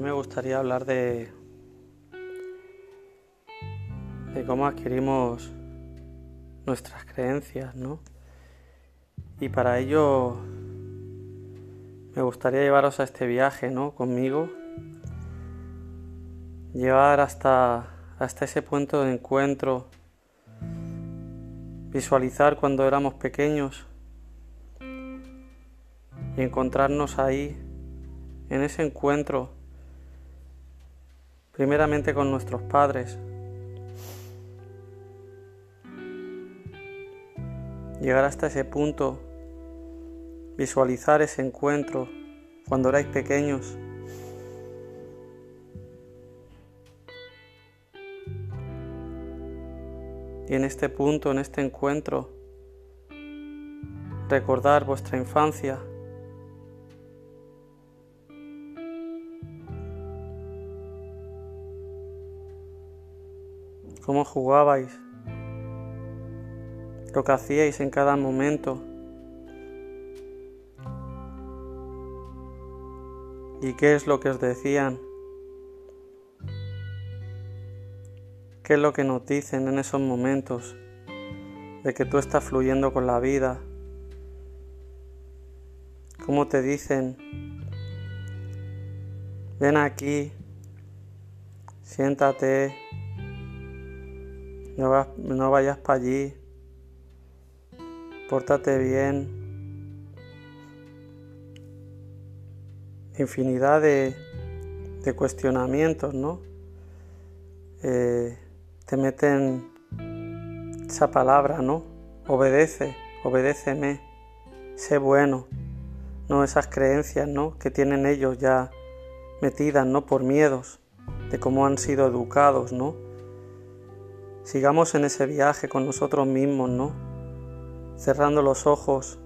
Me gustaría hablar de, de cómo adquirimos nuestras creencias, ¿no? Y para ello me gustaría llevaros a este viaje, ¿no? Conmigo. Llevar hasta, hasta ese punto de encuentro. Visualizar cuando éramos pequeños. Y encontrarnos ahí, en ese encuentro primeramente con nuestros padres. Llegar hasta ese punto, visualizar ese encuentro cuando erais pequeños. Y en este punto, en este encuentro, recordar vuestra infancia. Cómo jugabais, lo que hacíais en cada momento. ¿Y qué es lo que os decían? ¿Qué es lo que nos dicen en esos momentos de que tú estás fluyendo con la vida? ¿Cómo te dicen? Ven aquí, siéntate, no, vayas para allí. Pórtate bien. Infinidad de, cuestionamientos, ¿no? Eh, te meten esa palabra, ¿no? Obedece, obedéceme, sé bueno, ¿no? Esas creencias, ¿no? Que tienen ellos ya metidas, ¿no? Por miedos de cómo han sido educados, ¿no? Sigamos en ese viaje con nosotros mismos, ¿no? Cerrando los ojos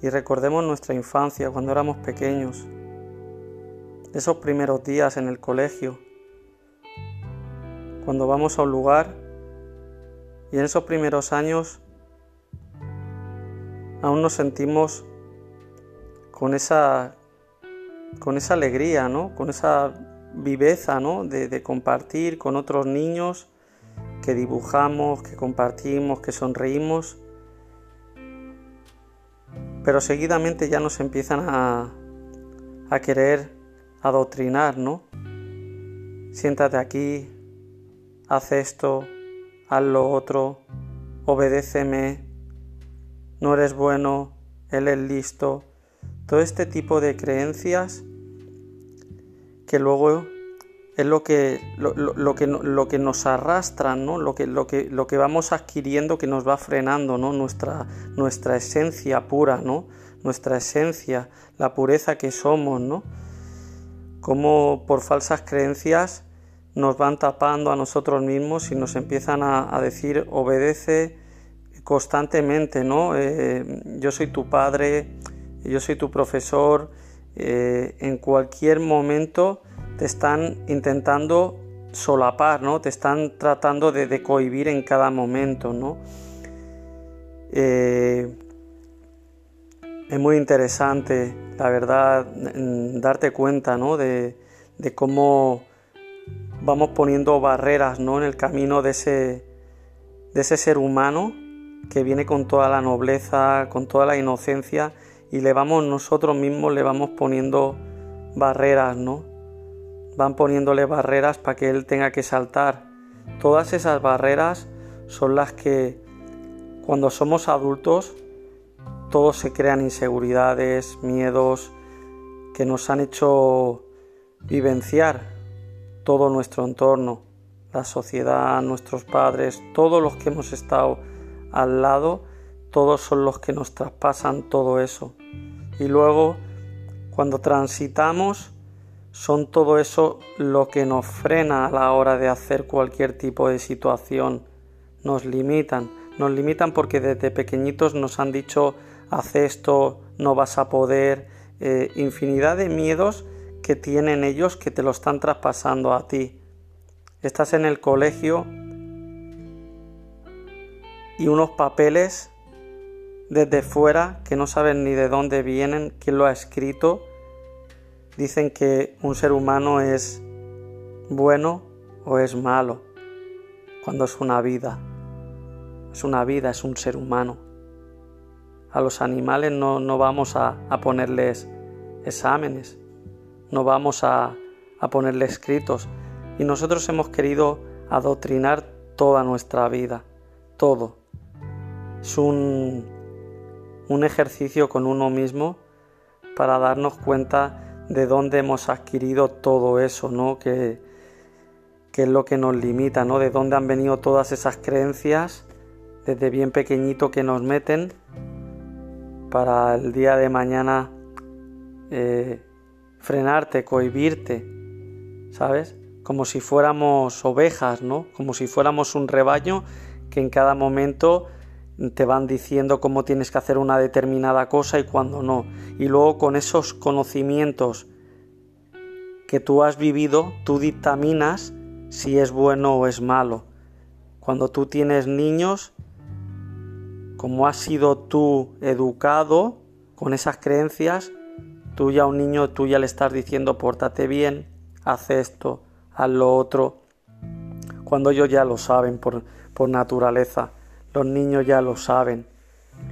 y recordemos nuestra infancia cuando éramos pequeños, esos primeros días en el colegio, cuando vamos a un lugar y en esos primeros años aún nos sentimos con esa, con esa alegría, ¿no? Con esa viveza, ¿no? De, de compartir con otros niños que dibujamos, que compartimos, que sonreímos, pero seguidamente ya nos empiezan a, a querer adoctrinar, ¿no? Siéntate aquí, haz esto, haz lo otro, obedéceme, no eres bueno, él es listo. Todo este tipo de creencias que luego es lo que, lo, que, lo que nos arrastra, ¿no? lo, que, lo, que, lo que vamos adquiriendo que nos va frenando ¿no? nuestra, nuestra esencia pura, ¿no? nuestra esencia, la pureza que somos, ¿no? Como por falsas creencias nos van tapando a nosotros mismos y nos empiezan a, decir obedece constantemente, ¿no? Eh, yo soy tu padre, yo soy tu profesor, eh, en cualquier momento te están intentando solapar, ¿no? Te están tratando de, cohibir en cada momento, ¿no? Eh, es muy interesante, la verdad, darte cuenta, ¿no? De, cómo vamos poniendo barreras, ¿no? En el camino de ese, de ese ser humano que viene con toda la nobleza, con toda la inocencia y le vamos nosotros mismos le vamos poniendo barreras, ¿no? Van poniéndole barreras para que él tenga que saltar. Todas esas barreras son las que cuando somos adultos todos se crean inseguridades, miedos que nos han hecho vivenciar todo nuestro entorno, la sociedad, nuestros padres, todos los que hemos estado al lado, todos son los que nos traspasan todo eso. Y luego, cuando transitamos son todo eso lo que nos frena a la hora de hacer cualquier tipo de situación. Nos limitan, nos limitan porque desde pequeñitos nos han dicho haz esto, no vas a poder, eh, infinidad de miedos que tienen ellos que te lo están traspasando a ti. Estás en el colegio y unos papeles desde fuera que no saben ni de dónde vienen, quién lo ha escrito, dicen que un ser humano es bueno o es malo cuando es una vida. Es una vida, es un ser humano. A los animales no, no vamos a, a, ponerles exámenes, no vamos a, a ponerles escritos. Y nosotros hemos querido adoctrinar toda nuestra vida, todo. Es un, un ejercicio con uno mismo para darnos cuenta de dónde hemos adquirido todo eso, ¿no? Que, que es lo que nos limita, ¿no? De dónde han venido todas esas creencias desde bien pequeñito que nos meten para el día de mañana eh, frenarte, cohibirte, ¿sabes? Como si fuéramos ovejas, ¿no? Como si fuéramos un rebaño que en cada momento te van diciendo cómo tienes que hacer una determinada cosa y cuándo no. Y luego con esos conocimientos que tú has vivido, tú dictaminas si es bueno o es malo. Cuando tú tienes niños, como has sido tú educado con esas creencias, tú ya a un niño, tú ya le estás diciendo pórtate bien, haz esto, haz lo otro, cuando ellos ya lo saben por, por naturaleza. Los niños ya lo saben,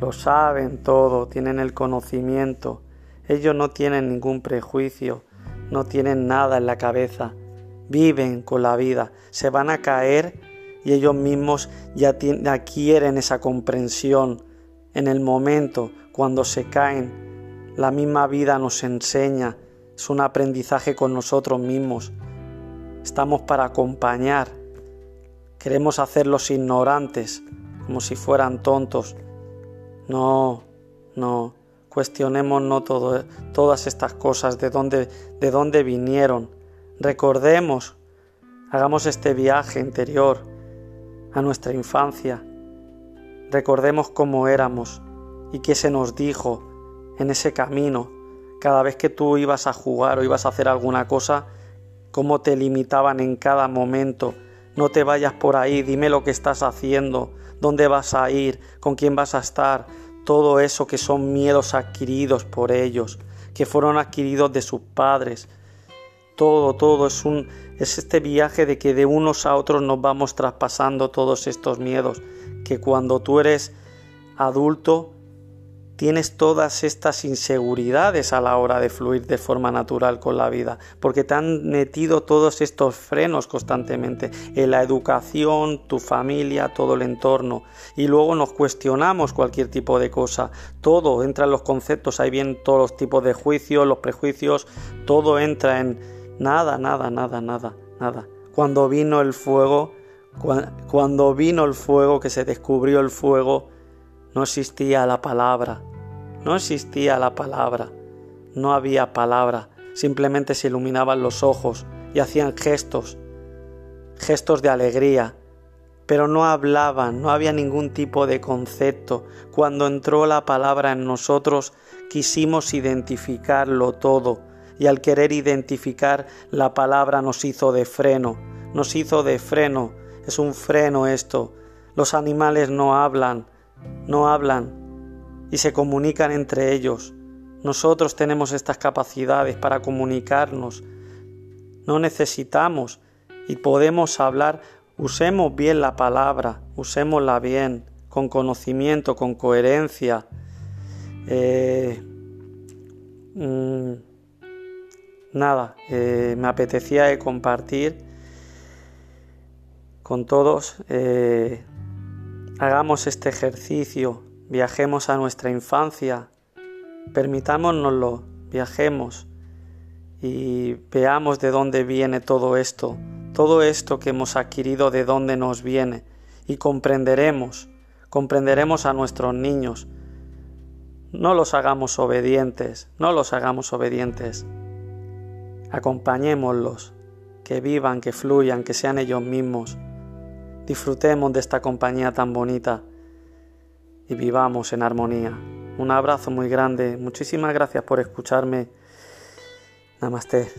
lo saben todo, tienen el conocimiento. Ellos no tienen ningún prejuicio, no tienen nada en la cabeza viven con la vida, se van a caer y ellos mismos ya adquieren esa comprensión en el momento cuando se caen. La misma vida nos enseña, es un aprendizaje con nosotros mismos. Estamos para acompañar. Queremos hacerlos ignorantes, como si fueran tontos. No, no. Cuestionemos no todas estas cosas, de dónde, de dónde vinieron Recordemos, hagamos este viaje interior a nuestra infancia. Recordemos cómo éramos y qué se nos dijo en ese camino. Cada vez que tú ibas a jugar o ibas a hacer alguna cosa, cómo te limitaban en cada momento. No te vayas por ahí, dime lo que estás haciendo, dónde vas a ir, con quién vas a estar. Todo eso que son miedos adquiridos por ellos, que fueron adquiridos de sus padres, todo, todo es un es este viaje de que de unos a otros nos vamos traspasando todos estos miedos, que cuando tú eres adulto tienes todas estas inseguridades a la hora de fluir de forma natural con la vida, porque te han metido todos estos frenos constantemente en la educación, tu familia, todo el entorno, y luego nos cuestionamos cualquier tipo de cosa, todo entra en los conceptos, ahí vienen todos los tipos de juicios, los prejuicios, todo entra en Nada, nada, nada, nada, nada. Cuando vino el fuego, cuando vino el fuego, que se descubrió el fuego, no existía la palabra, no existía la palabra, no había palabra, simplemente se iluminaban los ojos y hacían gestos, gestos de alegría, pero no hablaban, no había ningún tipo de concepto. Cuando entró la palabra en nosotros, quisimos identificarlo todo, y al querer identificar la palabra nos hizo de freno, nos hizo de freno, es un freno esto. Los animales no hablan, no hablan y se comunican entre ellos. Nosotros tenemos estas capacidades para comunicarnos. No necesitamos y podemos hablar. Usemos bien la palabra, usémosla bien, con conocimiento, con coherencia. Eh, mm, nada, eh, me apetecía compartir con todos. Eh, hagamos este ejercicio, viajemos a nuestra infancia, permitámonoslo, viajemos y veamos de dónde viene todo esto, todo esto que hemos adquirido, de dónde nos viene y comprenderemos, comprenderemos a nuestros niños. No los hagamos obedientes, no los hagamos obedientes. Acompañémoslos, que vivan, que fluyan, que sean ellos mismos. Disfrutemos de esta compañía tan bonita y vivamos en armonía. Un abrazo muy grande. Muchísimas gracias por escucharme. Namaste.